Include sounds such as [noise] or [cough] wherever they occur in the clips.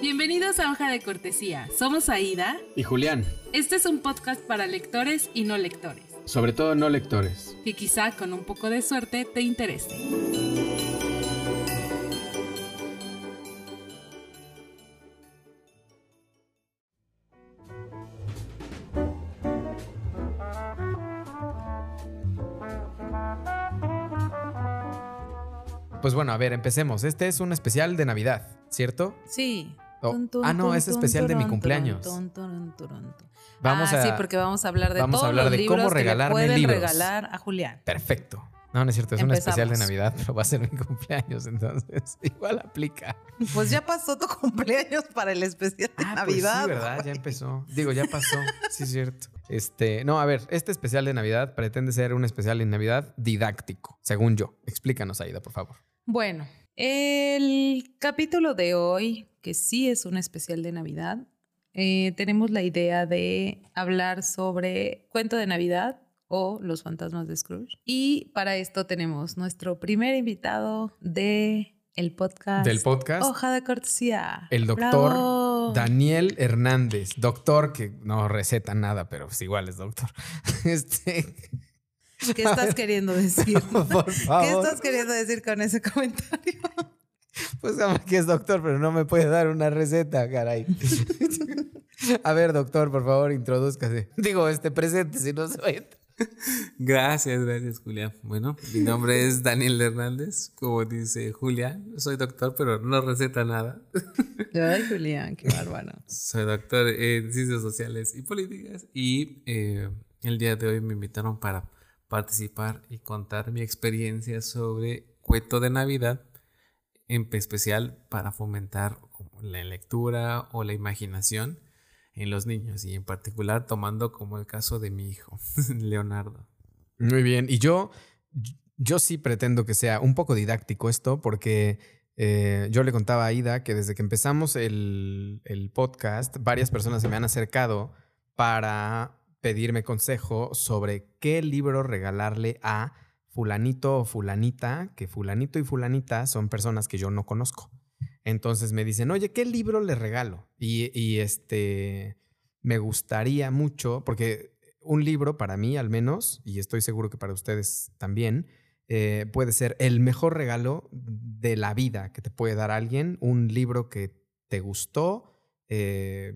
Bienvenidos a Hoja de Cortesía. Somos Aida. Y Julián. Este es un podcast para lectores y no lectores. Sobre todo no lectores. Que quizá con un poco de suerte te interese. Pues bueno, a ver, empecemos. Este es un especial de Navidad, ¿cierto? Sí. Oh, ah, no, es especial de mi cumpleaños. Vamos ah, a, sí, porque vamos a hablar de vamos todos a hablar los de cómo que le regalarme pueden libros. regalar a Julián. Perfecto. No, no es cierto, es un especial de Navidad, pero va a ser mi [laughs] cumpleaños, entonces [laughs] igual aplica. Pues ya pasó tu [laughs] cumpleaños para el especial de Ah, pues Navidad. sí, ¿verdad? Ya empezó. Digo, ya pasó. Sí, es cierto. Este, no, a ver, este especial de Navidad pretende ser un especial de Navidad didáctico, según yo. Explícanos, Aida, por favor. Bueno, el capítulo de hoy, que sí es un especial de Navidad, eh, tenemos la idea de hablar sobre cuento de Navidad o los fantasmas de Scrooge. Y para esto tenemos nuestro primer invitado de el podcast. Del podcast. Hoja de cortesía. El doctor ¡Bravo! Daniel Hernández, doctor que no receta nada, pero pues igual es doctor. [laughs] Este, [laughs] ¿Qué estás queriendo decir? [laughs] por ¿Qué favor. estás queriendo decir con ese comentario? [laughs] Pues sabe que es doctor, pero no me puede dar una receta, caray. A ver, doctor, por favor, introdúzcase. Digo, este presente, si no se vaya. Gracias, gracias Julián. Bueno, mi nombre es Daniel Hernández, como dice Julián, soy doctor pero no receta nada. Ay, Julián, qué bárbaro. Soy doctor en ciencias sociales y políticas y eh, el día de hoy me invitaron para participar y contar mi experiencia sobre cuento de Navidad, en especial para fomentar la lectura o la imaginación en los niños y en particular tomando como el caso de mi hijo, [laughs] Leonardo. Muy bien. Y yo, yo sí pretendo que sea un poco didáctico esto, porque eh, yo le contaba a Aida que desde que empezamos el, el podcast, varias personas se me han acercado para pedirme consejo sobre qué libro regalarle a fulanito o fulanita, que fulanito y fulanita son personas que yo no conozco. Entonces me dicen, oye, ¿qué libro le regalo? Y, y, este, me gustaría mucho, porque un libro para mí al menos, y estoy seguro que para ustedes también, eh, puede ser el mejor regalo de la vida que te puede dar alguien, un libro que te gustó eh,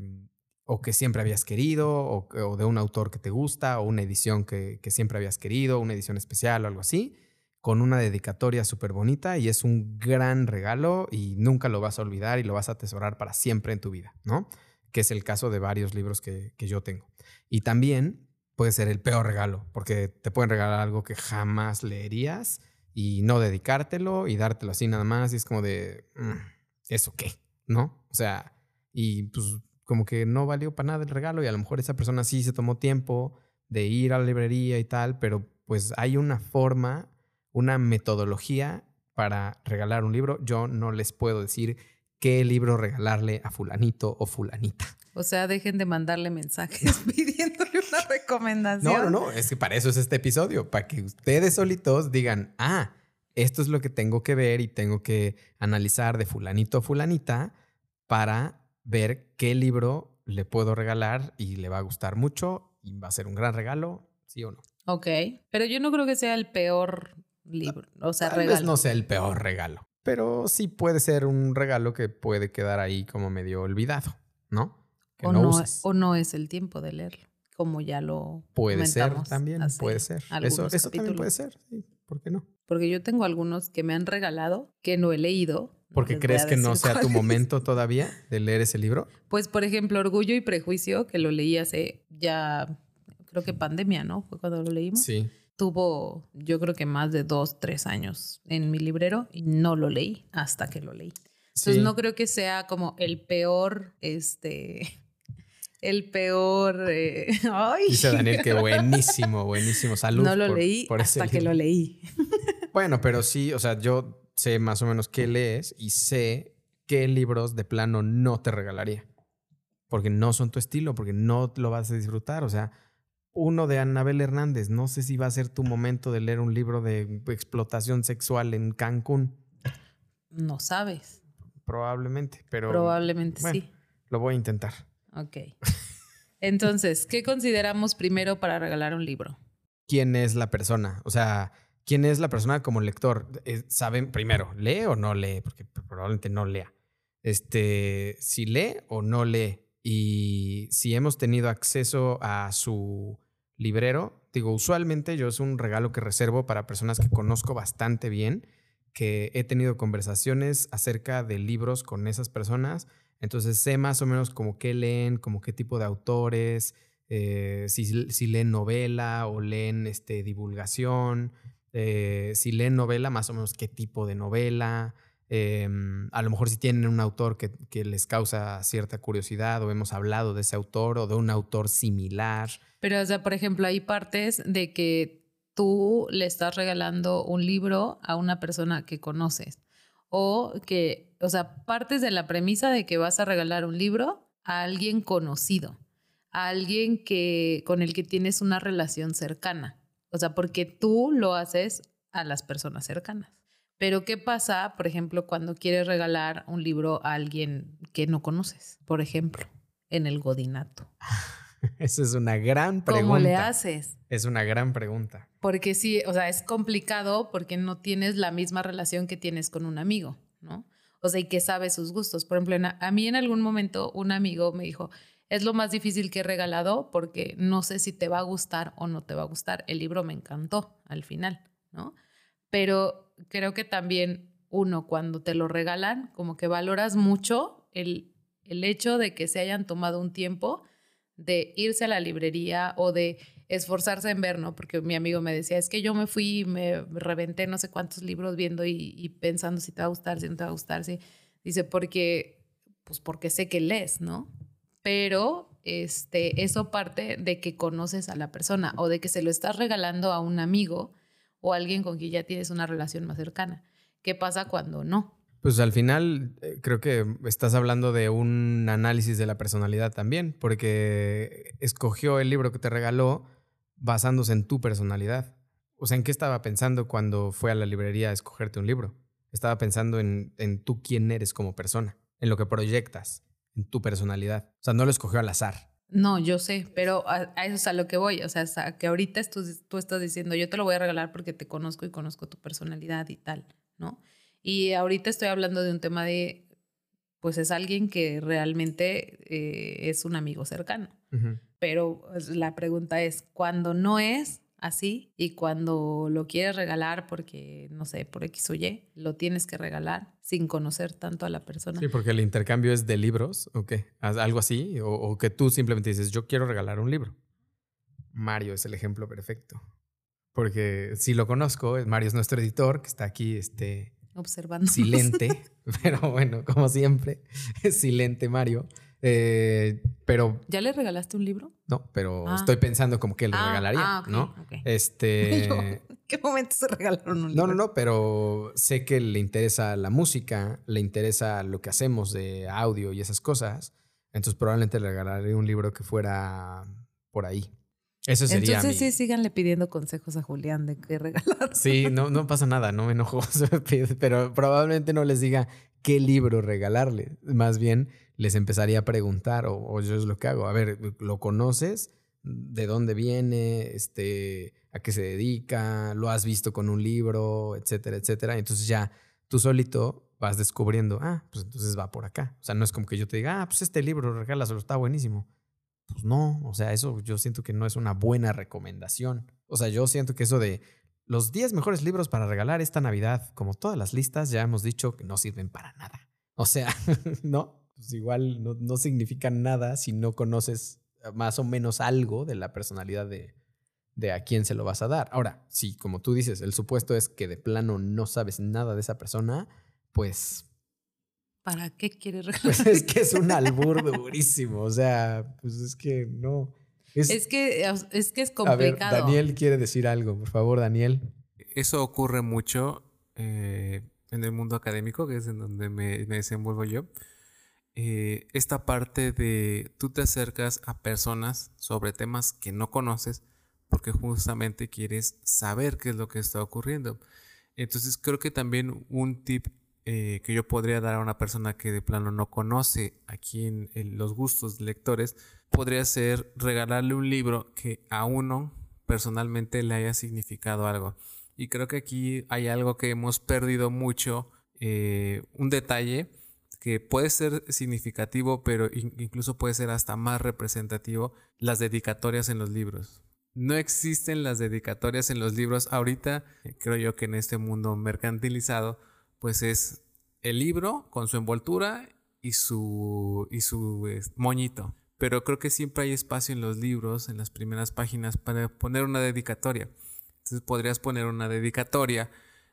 o que siempre habías querido, o, de un autor que te gusta, o una edición que, siempre habías querido, una edición especial o algo así con una dedicatoria súper bonita y es un gran regalo y nunca lo vas a olvidar y lo vas a atesorar para siempre en tu vida, ¿no? Que es el caso de varios libros que, que yo tengo. Y también puede ser el peor regalo, porque te pueden regalar algo que jamás leerías y no dedicártelo y dártelo así nada más y es como de, mm, ¿eso qué? ¿No? O sea, y pues como que no valió para nada el regalo y a lo mejor esa persona sí se tomó tiempo de ir a la librería y tal, pero pues hay una forma una metodología para regalar un libro. Yo no les puedo decir qué libro regalarle a fulanito o fulanita. O sea, dejen de mandarle mensajes [laughs] pidiéndole una recomendación. No, no, no, es que para eso es este episodio, para que ustedes solitos digan, ah, esto es lo que tengo que ver y tengo que analizar de fulanito o fulanita para ver qué libro le puedo regalar y le va a gustar mucho y va a ser un gran regalo, sí o no. Ok, pero yo no creo que sea el peor libro, o sea, Tal regalo. vez no sea el peor regalo, pero sí puede ser un regalo que puede quedar ahí como medio olvidado, ¿no? Que o, no, no, uses. o no es el tiempo de leerlo, como ya lo Puede ser también, puede ser. Eso, también puede ser, sí, ¿por qué no? Porque yo tengo algunos que me han regalado que no he leído. Porque crees que no sea tu momento todavía de leer ese libro. Pues, por ejemplo, Orgullo y Prejuicio, que lo leí hace ya, creo que pandemia, ¿no? Fue cuando lo leímos. Sí. Tuvo, yo creo que más de dos, tres años en mi librero y no lo leí hasta que lo leí. Entonces sí. no creo que sea como el peor, este, el peor, eh, [laughs] ay, Dice Daniel que buenísimo, buenísimo. Salud. no lo por- leí por hasta que lo leí. Bueno, pero sí, o sea, yo sé más o menos qué lees y sé qué libros de plano no te regalaría. Porque no son tu estilo, porque no lo vas a disfrutar. O sea, uno de Anabel Hernández. No sé si va a ser tu momento de leer un libro de explotación sexual en Cancún. No sabes. Probablemente, pero. Probablemente bueno, sí. Lo voy a intentar. Ok. [laughs] Entonces, ¿qué consideramos primero para regalar un libro? ¿Quién es la persona? O sea, ¿quién es la persona como lector? Eh, ¿Saben primero, lee o no lee? Porque probablemente no lea. Este, si lee o no lee. Y si hemos tenido acceso a su librero, digo, usualmente yo es un regalo que reservo para personas que conozco bastante bien, que he tenido conversaciones acerca de libros con esas personas entonces sé más o menos como qué leen, como qué tipo de autores, eh, si, si, leen novela o leen este, divulgación, eh, si leen novela, más o menos qué tipo de novela. Em, a lo mejor si tienen un autor que, que, les causa cierta curiosidad o hemos hablado de ese autor o de un autor similar. Pero, o sea, por ejemplo, hay partes de que tú le estás regalando un libro a una persona que conoces o que, o sea, partes de la premisa de que vas a regalar un libro a alguien conocido, a alguien que, con el que tienes una relación cercana. O sea, porque tú lo haces a las personas cercanas. Pero ¿qué pasa, por ejemplo, cuando quieres regalar un libro a alguien que no conoces? Por ejemplo, en el godinato. [laughs] Esa es una gran pregunta. ¿Cómo le haces? Es una gran pregunta. Porque sí, o sea, es complicado porque no tienes la misma relación que tienes con un amigo, ¿no? O sea, y que sabe sus gustos. Por ejemplo, a mí en algún momento un amigo me dijo, es lo más difícil que he regalado porque no sé si te va a gustar o no te va a gustar. El libro me encantó al final, ¿no? Pero creo que también uno cuando te lo regalan, como que valoras mucho el, el hecho de que se hayan tomado un tiempo de irse a la librería o de esforzarse en ver, ¿no? Porque mi amigo me decía, es que yo me fui y me reventé no sé cuántos libros viendo y, pensando si te va a gustar, si no te va a gustar, si... Dice, porque, pues porque sé que lees, ¿no? Pero este, eso parte de que conoces a la persona o de que se lo estás regalando a un amigo o alguien con quien ya tienes una relación más cercana. ¿Qué pasa cuando no? Pues al final eh, creo que estás hablando de un análisis de la personalidad también, porque escogió el libro que te regaló basándose en tu personalidad. O sea, ¿en qué estaba pensando cuando fue a la librería a escogerte un libro? Estaba pensando en, en tú quién eres como persona, en lo que proyectas, en tu personalidad. O sea, no lo escogió al azar. No, yo sé, pero a, eso es a lo que voy. O sea, que ahorita tú, tú estás diciendo, yo te lo voy a regalar porque te conozco y conozco tu personalidad y tal, ¿no? Y ahorita estoy hablando de un tema de, pues es alguien que realmente eh, es un amigo cercano. Pero pues, la pregunta es, cuando no es así y cuando lo quieres regalar porque, no sé, por X o Y, lo tienes que regalar sin conocer tanto a la persona. Sí, porque el intercambio es de libros, ¿o qué? ¿Algo así? O, o que tú simplemente dices, yo quiero regalar un libro. Mario es el ejemplo perfecto. Porque si lo conozco, Mario es nuestro editor que está aquí este, observando. Silente, [laughs] pero bueno, como siempre, silente Mario. Eh, pero. ¿Ya le regalaste un libro? No, pero ah. estoy pensando como que le ah, regalaría, ah, ¿no? Este. [laughs] ¿Qué momento se regalaron un libro? No, no, no, pero sé que le interesa la música, le interesa lo que hacemos de audio y esas cosas. Entonces probablemente le regalaré un libro que fuera por ahí. Eso sería. Entonces sí, síganle pidiendo consejos a Julián de qué regalar. Sí, no, no [laughs] pasa nada, no me enojo, [laughs] pero probablemente no les diga qué libro regalarle. Más bien les empezaría a preguntar, o, yo es lo que hago. A ver, ¿lo conoces? ¿De dónde viene? Este, ¿A qué se dedica? ¿Lo has visto con un libro? Etcétera, etcétera. Entonces ya tú solito vas descubriendo, ah, pues entonces va por acá. O sea, no es como que yo te diga, ah, pues este libro, regálaselo, está buenísimo pues no, o sea, eso yo siento que no es una buena recomendación. O sea, yo siento que eso de los 10 mejores libros para regalar esta Navidad, como todas las listas, ya hemos dicho que no sirven para nada. O sea, [laughs] ¿no? Pues igual no, no significa nada si no conoces más o menos algo de la personalidad de, de a quién se lo vas a dar. Ahora, si como tú dices, el supuesto es que de plano no sabes nada de esa persona, pues ¿Para qué quieres [laughs] regalar? Pues es que es un albur durísimo, o sea, pues es que no. Es, que, es que es complicado. A ver, Daniel quiere decir algo, por favor, Daniel. Eso ocurre mucho eh, en el mundo académico, que es en donde me, desenvuelvo yo. eh, esta parte de tú te acercas a personas sobre temas que no conoces porque justamente quieres saber qué es lo que está ocurriendo. Entonces creo que también un tip eh, que yo podría dar a una persona que de plano no conoce aquí en, los gustos de lectores podría ser regalarle un libro que a uno personalmente le haya significado algo. Y creo que aquí hay algo que hemos perdido mucho, eh, un detalle que puede ser significativo, pero incluso puede ser hasta más representativo, las dedicatorias en los libros. No existen las dedicatorias en los libros ahorita, creo yo que en este mundo mercantilizado, pues es el libro con su envoltura y su, y su moñito. Pero creo que siempre hay espacio en los libros, en las primeras páginas, para poner una dedicatoria. Entonces podrías poner una dedicatoria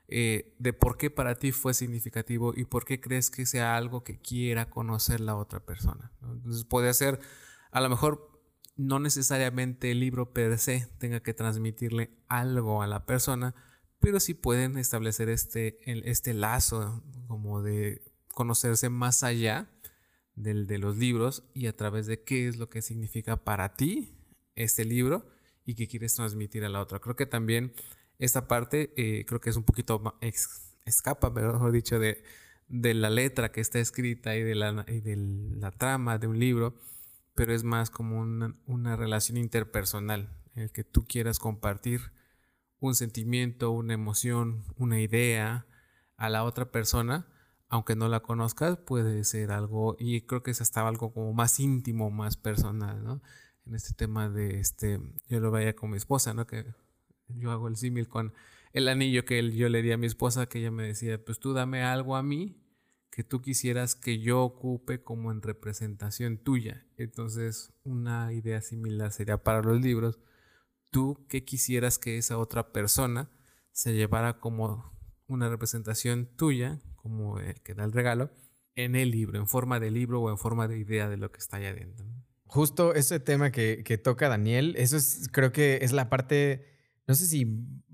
eh, de por qué para ti fue significativo y por qué crees que sea algo que quiera conocer la otra persona. Entonces puede ser, a lo mejor no necesariamente el libro per se tenga que transmitirle algo a la persona, pero sí pueden establecer este, este lazo como de conocerse más allá del, de los libros y a través de qué es lo que significa para ti este libro y qué quieres transmitir a la otra. Creo que también esta parte eh, creo que es un poquito escapa, mejor dicho, de, de la letra que está escrita y de la, y de la trama de un libro, pero es más como una, una relación interpersonal en el que tú quieras compartir un sentimiento, una emoción, una idea a la otra persona, aunque no la conozcas, puede ser algo, y creo que es hasta algo como más íntimo, más personal, ¿no? En este tema de, este, yo lo veía con mi esposa, ¿no? Que yo hago el símil con el anillo que yo le di a mi esposa, que ella me decía, pues tú dame algo a mí que tú quisieras que yo ocupe como en representación tuya. Entonces, una idea similar sería para los libros tú qué quisieras que esa otra persona se llevara como una representación tuya, como el que da el regalo, en el libro, en forma de libro o en forma de idea de lo que está allá adentro. Justo ese tema que, que toca Daniel, eso es, creo que es la parte, no sé si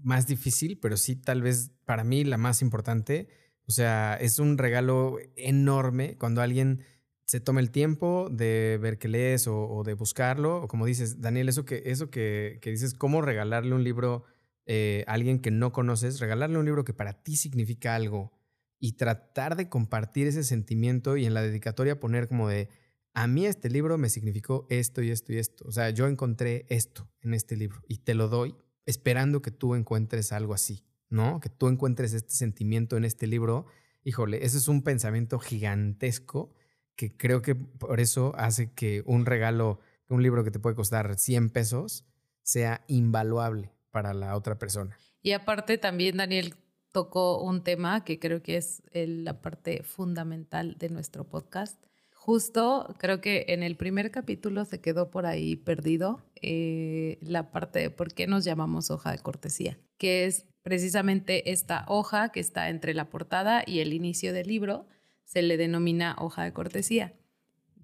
más difícil, pero sí tal vez para mí la más importante. O sea, es un regalo enorme cuando alguien se toma el tiempo de ver qué lees o, de buscarlo. O como dices, Daniel, eso que, eso que, dices, cómo regalarle un libro eh, a alguien que no conoces, regalarle un libro que para ti significa algo y tratar de compartir ese sentimiento y en la dedicatoria poner como de, a mí este libro me significó esto y esto y esto. O sea, yo encontré esto en este libro y te lo doy esperando que tú encuentres algo así, ¿no? Que tú encuentres este sentimiento en este libro. Híjole, ese es un pensamiento gigantesco que creo que por eso hace que un regalo, un libro que te puede costar 100 pesos, sea invaluable para la otra persona. Y aparte también Daniel tocó un tema que creo que es la parte fundamental de nuestro podcast. Justo creo que en el primer capítulo se quedó por ahí perdido eh, la parte de por qué nos llamamos hoja de cortesía, que es precisamente esta hoja que está entre la portada y el inicio del libro, se le denomina hoja de cortesía,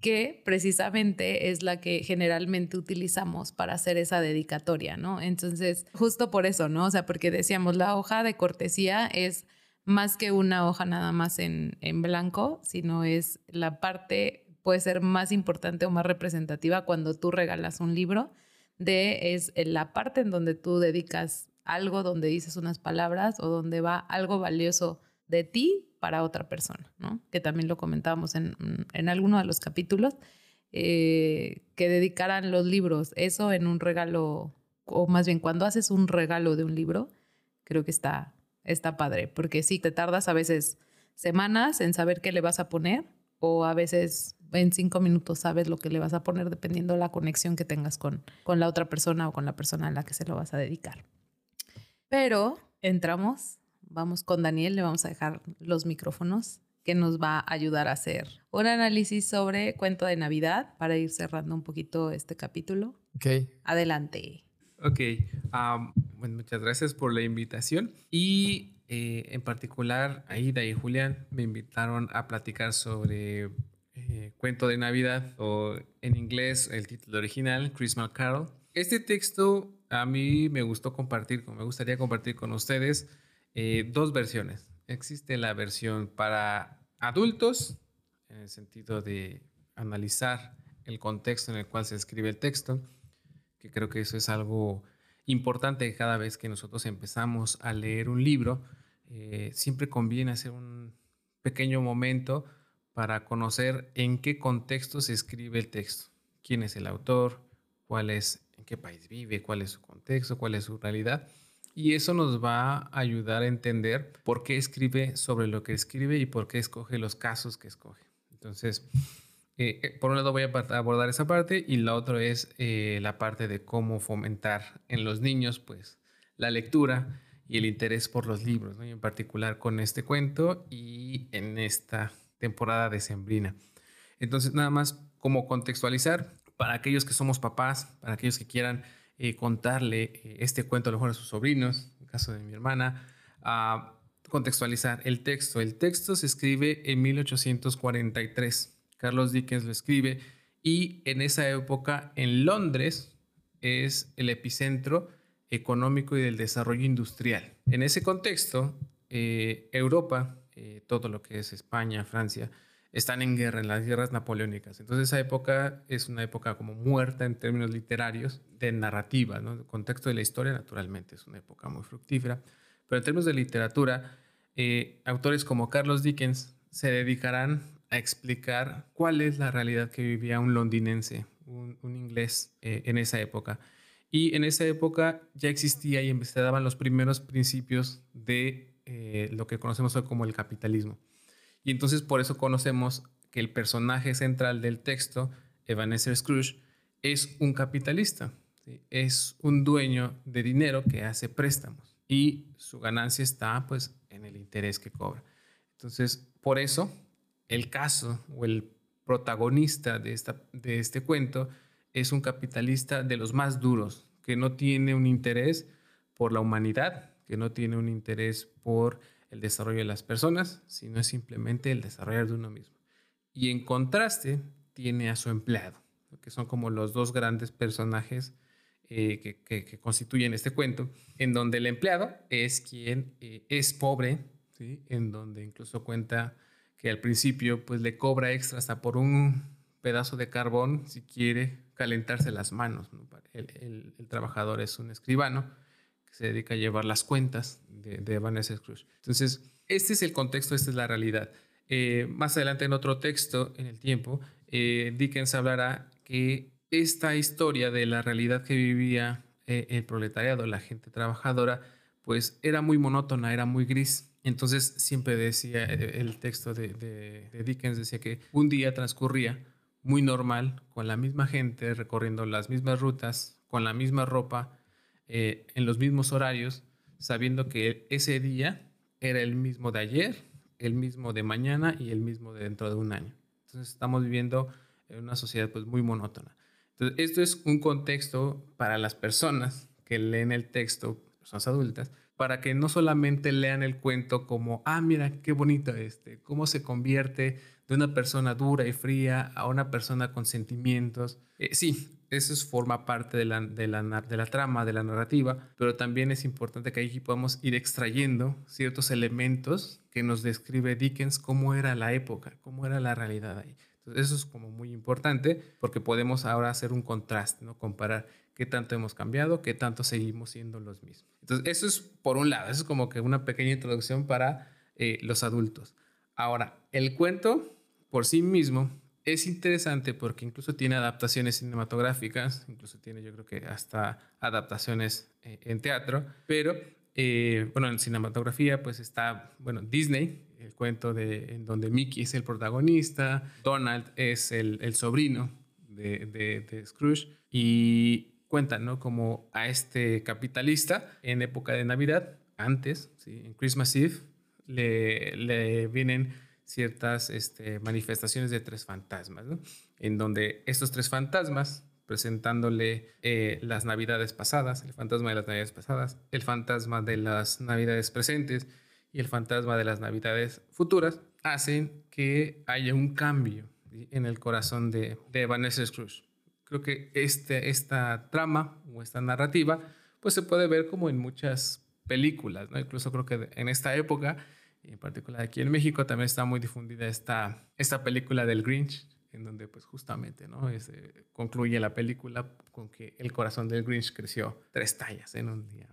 que precisamente es la que generalmente utilizamos para hacer esa dedicatoria, ¿no? Entonces, justo por eso, ¿no? O sea, porque decíamos, la hoja de cortesía es más que una hoja nada más en, en blanco, sino es la parte, puede ser más importante o más representativa cuando tú regalas un libro, de es la parte en donde tú dedicas algo, donde dices unas palabras o donde va algo valioso de ti para otra persona, ¿no? Que también lo comentábamos en, en alguno de los capítulos, eh, que dedicaran los libros, eso en un regalo, o más bien cuando haces un regalo de un libro, creo que está, está padre, porque sí, te tardas a veces semanas en saber qué le vas a poner, o a veces en cinco minutos sabes lo que le vas a poner dependiendo de la conexión que tengas con, con la otra persona o con la persona a la que se lo vas a dedicar. Pero entramos vamos con Daniel, le vamos a dejar los micrófonos que nos va a ayudar a hacer un análisis sobre cuento de Navidad para ir cerrando un poquito este capítulo. Ok. Adelante. Ok, bueno, muchas gracias por la invitación y eh, en particular Aida y Julián me invitaron a platicar sobre eh, cuento de Navidad o en inglés el título original, Christmas Carol. Este texto a mí me gustó compartir, me gustaría compartir con ustedes eh, dos versiones. Existe la versión para adultos, en el sentido de analizar el contexto en el cual se escribe el texto, que creo que eso es algo importante cada vez que nosotros empezamos a leer un libro, eh, siempre conviene hacer un pequeño momento para conocer en qué contexto se escribe el texto, quién es el autor, cuál es, en qué país vive, cuál es su contexto, cuál es su realidad. Y eso nos va a ayudar a entender por qué escribe sobre lo que escribe y por qué escoge los casos que escoge. Entonces, eh, eh, por un lado voy a abordar esa parte y la otra es eh, la parte de cómo fomentar en los niños pues la lectura y el interés por los libros, en particular con este cuento y en esta temporada de Sembrina. Entonces, nada más como contextualizar para aquellos que somos papás, para aquellos que quieran contarle este cuento a lo mejor a sus sobrinos, en el caso de mi hermana, a contextualizar el texto. El texto se escribe en 1843 Carlos Dickens lo escribe, y en esa época en Londres es el epicentro económico y del desarrollo industrial. En ese contexto, eh, Europa, eh, todo lo que es España, Francia, están en guerra, en las guerras napoleónicas. Entonces esa época es una época como muerta en términos literarios, de narrativa, ¿no? El contexto de la historia, naturalmente, es una época muy fructífera. Pero en términos de literatura, eh, autores como Carlos Dickens se dedicarán a explicar cuál es la realidad que vivía un londinense, un, inglés eh, en esa época. Y en esa época ya existía y se daban los primeros principios de eh, lo que conocemos hoy como el capitalismo. Y entonces por eso conocemos que el personaje central del texto, Ebenezer Scrooge, es un capitalista, es un dueño de dinero que hace préstamos y su ganancia está pues en el interés que cobra. Entonces, por eso el caso o el protagonista de, esta, de este cuento es un capitalista de los más duros, que no tiene un interés por la humanidad, que no tiene un interés por el desarrollo de las personas, sino es simplemente el desarrollo de uno mismo. Y en contraste tiene a su empleado, que son como los dos grandes personajes eh, que, constituyen este cuento, en donde el empleado es quien eh, es pobre, en donde incluso cuenta que al principio pues le cobra extra hasta por un pedazo de carbón si quiere calentarse las manos. El, trabajador es un escribano que se dedica a llevar las cuentas de, de Vanessa Scrooge. Entonces, este es el contexto, esta es la realidad. Eh, más adelante en otro texto, en el tiempo, eh, Dickens hablará que esta historia de la realidad que vivía eh, el proletariado, la gente trabajadora, pues era muy monótona, era muy gris. Entonces siempre decía, el texto de, Dickens decía que un día transcurría muy normal, con la misma gente, recorriendo las mismas rutas, con la misma ropa, eh, en los mismos horarios, sabiendo que ese día era el mismo de ayer, el mismo de mañana y el mismo de dentro de un año. Entonces estamos viviendo en una sociedad pues muy monótona. Entonces esto es un contexto para las personas que leen el texto, personas adultas, para que no solamente lean el cuento como, ah, mira, qué bonito este, cómo se convierte de una persona dura y fría a una persona con sentimientos. Eh, sí, eso forma parte de la, de, la, de la trama, de la narrativa, pero también es importante que aquí podamos ir extrayendo ciertos elementos que nos describe Dickens cómo era la época, cómo era la realidad ahí. Entonces, eso es como muy importante porque podemos ahora hacer un contraste, ¿no? comparar qué tanto hemos cambiado, qué tanto seguimos siendo los mismos. Entonces, eso es por un lado, eso es como que una pequeña introducción para eh, los adultos. Ahora, el cuento por sí mismo es interesante porque incluso tiene adaptaciones cinematográficas, incluso tiene yo creo que hasta adaptaciones eh, en teatro, pero eh, bueno, en cinematografía pues está, bueno, Disney, el cuento de, en donde Mickey es el protagonista, Donald es el, el sobrino de, de, de Scrooge y cuentan, ¿no? Como a este capitalista en época de Navidad, antes, ¿sí? en Christmas Eve, le, le vienen ciertas este, manifestaciones de tres fantasmas. En donde estos tres fantasmas, presentándole eh, las navidades pasadas, el fantasma de las navidades pasadas, el fantasma de las navidades presentes y el fantasma de las navidades futuras, hacen que haya un cambio en el corazón de, de Vanessa Scrooge creo que este, esta trama o esta narrativa pues se puede ver como en muchas películas, ¿no? Incluso creo que en esta época en particular aquí en México también está muy difundida esta, esta película del Grinch, en donde pues justamente ¿no? concluye la película con que el corazón del Grinch creció tres tallas en un día.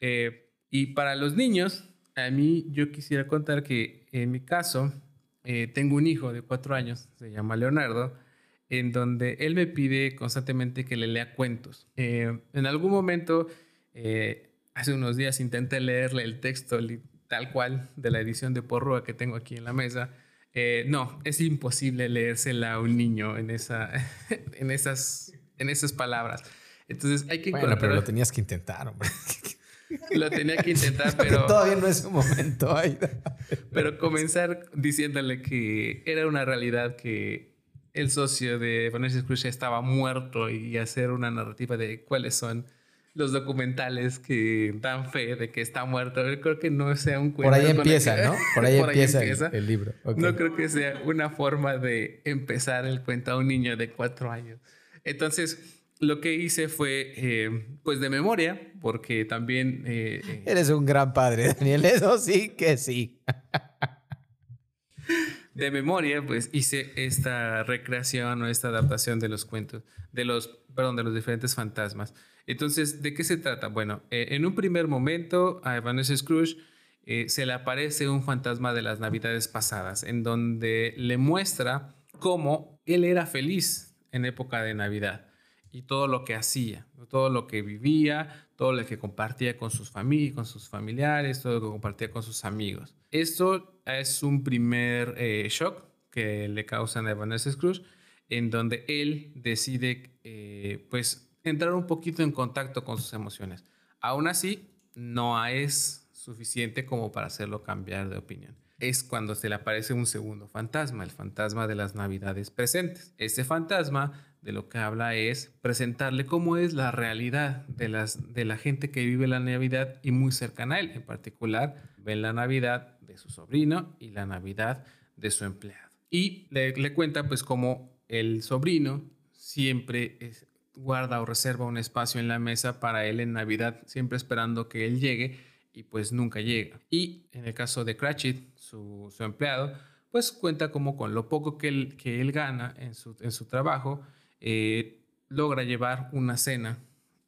Eh, y para los niños, a mí yo quisiera contar que en mi caso eh, tengo un hijo de cuatro años, se llama Leonardo, en donde él me pide constantemente que le lea cuentos. Eh, en algún momento, hace unos días, intenté leerle el texto tal cual de la edición de Porrua que tengo aquí en la mesa eh, no, es imposible leérsela a un niño en, esa, [laughs] en, esas, en esas palabras. Entonces hay que bueno, pero lo tenías que intentar, hombre. [laughs] Lo tenía que intentar, pero... Todavía no es un momento. pero comenzar diciéndole que era una realidad que el socio de Vanessa Cruz estaba muerto y hacer una narrativa de cuáles son los documentales que dan fe de que está muerto. creo que no sea un cuento. Por ahí empieza, ¿no? [laughs] Por ahí, empieza, El, libro. No creo que sea una forma de empezar el cuento a un niño de cuatro años. Entonces, lo que hice fue, eh, pues de memoria, porque también... Eh, eh, Eres un gran padre, Daniel. Eso sí que sí. de memoria, pues hice esta recreación o esta adaptación de los cuentos, de los, perdón, de los diferentes fantasmas. Entonces, ¿de qué se trata? Bueno, eh, en un primer momento a Vanessa Scrooge eh, se le aparece un fantasma de las navidades pasadas, en donde le muestra cómo él era feliz en época de Navidad y todo lo que hacía, todo lo que vivía, todo lo que compartía con sus con sus familiares, todo lo que compartía con sus amigos. Esto es un primer eh, shock que le causan a Vanessa Scrooge, en donde él decide, pues, entrar un poquito en contacto con sus emociones. Aún así, no es suficiente como para hacerlo cambiar de opinión. Es cuando se le aparece un segundo fantasma, el fantasma de las navidades presentes. Este fantasma de lo que habla es presentarle cómo es la realidad de, las, de la gente que vive la Navidad y muy cercana a él. En particular, ven la Navidad de su sobrino y la Navidad de su empleado. Y le, le cuenta pues cómo el sobrino siempre es, guarda o reserva un espacio en la mesa para él en Navidad, siempre esperando que él llegue y pues nunca llega. Y en el caso de Cratchit, su, empleado, pues cuenta como con lo poco que él, que él gana en su, en su trabajo, eh, logra llevar una cena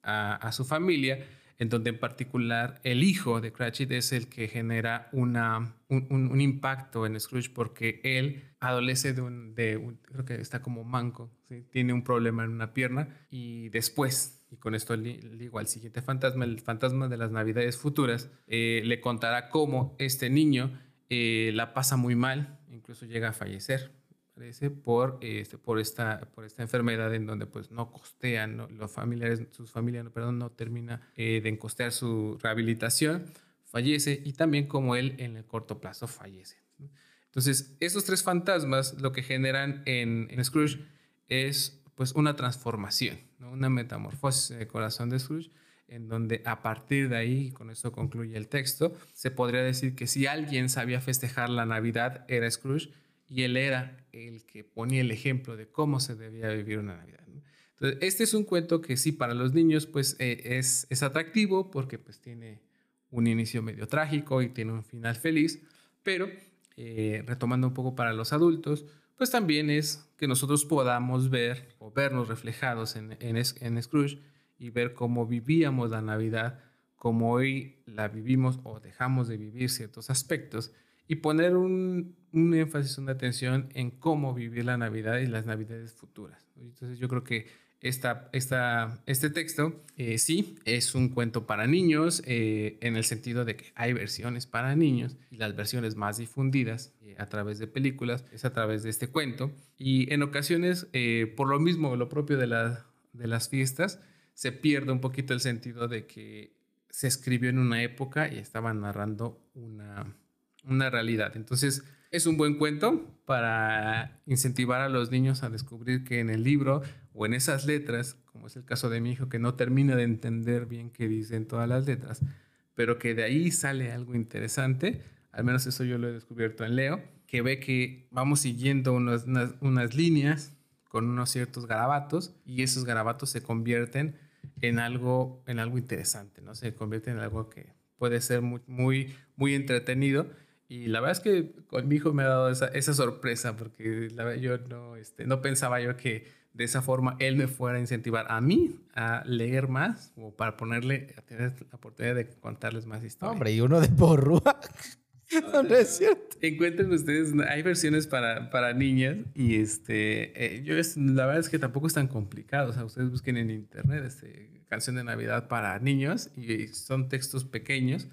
a, a su familia en donde en particular el hijo de Cratchit es el que genera una, un, impacto en Scrooge porque él adolece de un, de creo que está como manco, tiene un problema en una pierna y después, y con esto digo al siguiente fantasma, el fantasma de las navidades futuras, eh, le contará cómo este niño eh, la pasa muy mal, incluso llega a fallecer por, este, por, esta, por esta enfermedad en donde pues no costean, los familiares, sus familias, perdón, no termina eh, de costear su rehabilitación, fallece y también como él en el corto plazo fallece. Entonces, esos tres fantasmas lo que generan en, en Scrooge es pues una transformación, una metamorfosis en el corazón de Scrooge, en donde a partir de ahí, con esto concluye el texto, se podría decir que si alguien sabía festejar la Navidad era Scrooge, y él era el que ponía el ejemplo de cómo se debía vivir una Navidad. Entonces, este es un cuento que sí, para los niños, pues eh, es, es atractivo porque pues tiene un inicio medio trágico y tiene un final feliz, pero eh, retomando un poco para los adultos, pues también es que nosotros podamos ver o vernos reflejados en, en, en Scrooge y ver cómo vivíamos la Navidad, cómo hoy la vivimos o dejamos de vivir ciertos aspectos y poner un, un, énfasis, una atención en cómo vivir la Navidad y las Navidades futuras. Entonces yo creo que esta, esta, este texto eh, sí es un cuento para niños eh, en el sentido de que hay versiones para niños y las versiones más difundidas eh, a través de películas es a través de este cuento y en ocasiones por lo mismo lo propio de, la, de las fiestas se pierde un poquito el sentido de que se escribió en una época y estaba narrando una una realidad. Entonces, es un buen cuento para incentivar a los niños a descubrir que en el libro o en esas letras, como es el caso de mi hijo, que no termina de entender bien qué dicen todas las letras, pero que de ahí sale algo interesante, al menos eso yo lo he descubierto en Leo, que ve que vamos siguiendo unas, unas, líneas con unos ciertos garabatos y esos garabatos se convierten en algo, en algo interesante, ¿no? Se convierten en algo que puede ser muy, muy, muy entretenido Y la verdad es que con mi hijo me ha dado esa, esa sorpresa porque la verdad yo no, este, no pensaba yo que de esa forma él me fuera a incentivar a mí a leer más o para ponerle, a tener la oportunidad de contarles más historias. Hombre, y uno de porrúa. [laughs] no, no es cierto. Encuentren ustedes, hay versiones para, para niñas y este, eh, yo es, la verdad es que tampoco es tan complicado. O sea, ustedes busquen en internet este, canción de Navidad para niños y son textos pequeños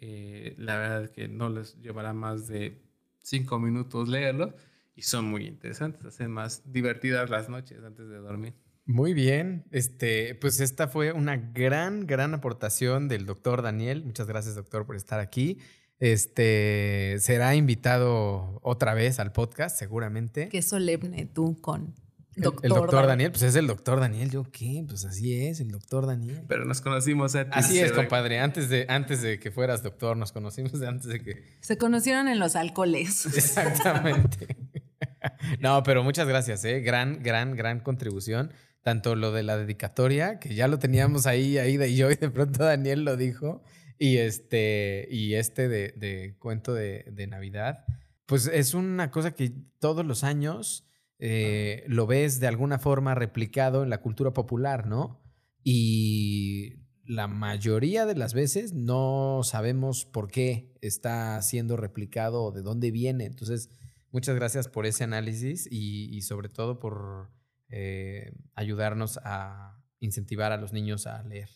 eh, la verdad es que no les llevará más de cinco minutos leerlos y son muy interesantes, hacen más divertidas las noches antes de dormir. Muy bien, este, pues esta fue una gran, gran aportación del doctor Daniel. Muchas gracias, doctor, por estar aquí. Este será invitado otra vez al podcast, seguramente. Qué solemne tú con Doctor el, doctor Daniel. pues es el doctor Daniel. ¿Yo qué? Pues así es, el doctor Daniel. Pero nos conocimos antes. Así es, compadre. Antes de, antes de que fueras doctor, nos conocimos antes de que. Se conocieron en los alcoholes. [laughs] Exactamente. [laughs] no, pero muchas gracias, ¿eh? Gran, gran, gran contribución. Tanto lo de la dedicatoria, que ya lo teníamos ahí, ahí de yo, y de pronto Daniel lo dijo. Y este, y este de, de cuento de, de Navidad. Pues es una cosa que todos los años eh, lo ves de alguna forma replicado en la cultura popular, ¿no? Y la mayoría de las veces no sabemos por qué está siendo replicado o de dónde viene. Entonces, muchas gracias por ese análisis y, sobre todo por eh, ayudarnos a incentivar a los niños a leer.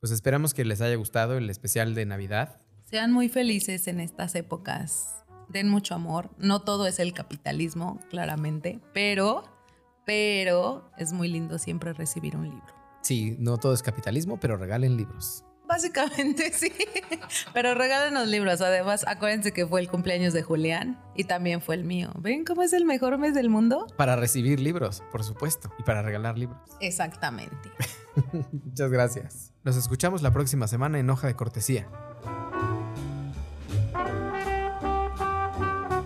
Pues esperamos que les haya gustado el especial de Navidad. Sean muy felices en estas épocas den mucho amor. No todo es el capitalismo, claramente, pero, pero es muy lindo siempre recibir un libro. Sí, no todo es capitalismo, pero regalen libros. Básicamente [laughs] sí, pero regálenos libros. Además, acuérdense que fue el cumpleaños de Julián y también fue el mío. ¿Ven cómo es el mejor mes del mundo? Para recibir libros, por supuesto, y para regalar libros. Exactamente. [laughs] Muchas gracias. Nos escuchamos la próxima semana en Hoja de Cortesía.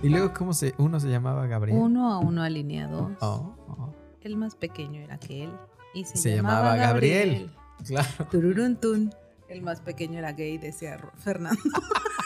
¿Y luego cómo se, uno se llamaba Gabriel? Uno a uno alineados. Oh, oh. El más pequeño era aquel. Y se, se llamaba, Gabriel. Claro. Tururun El más pequeño era gay, decía Fernando. [laughs]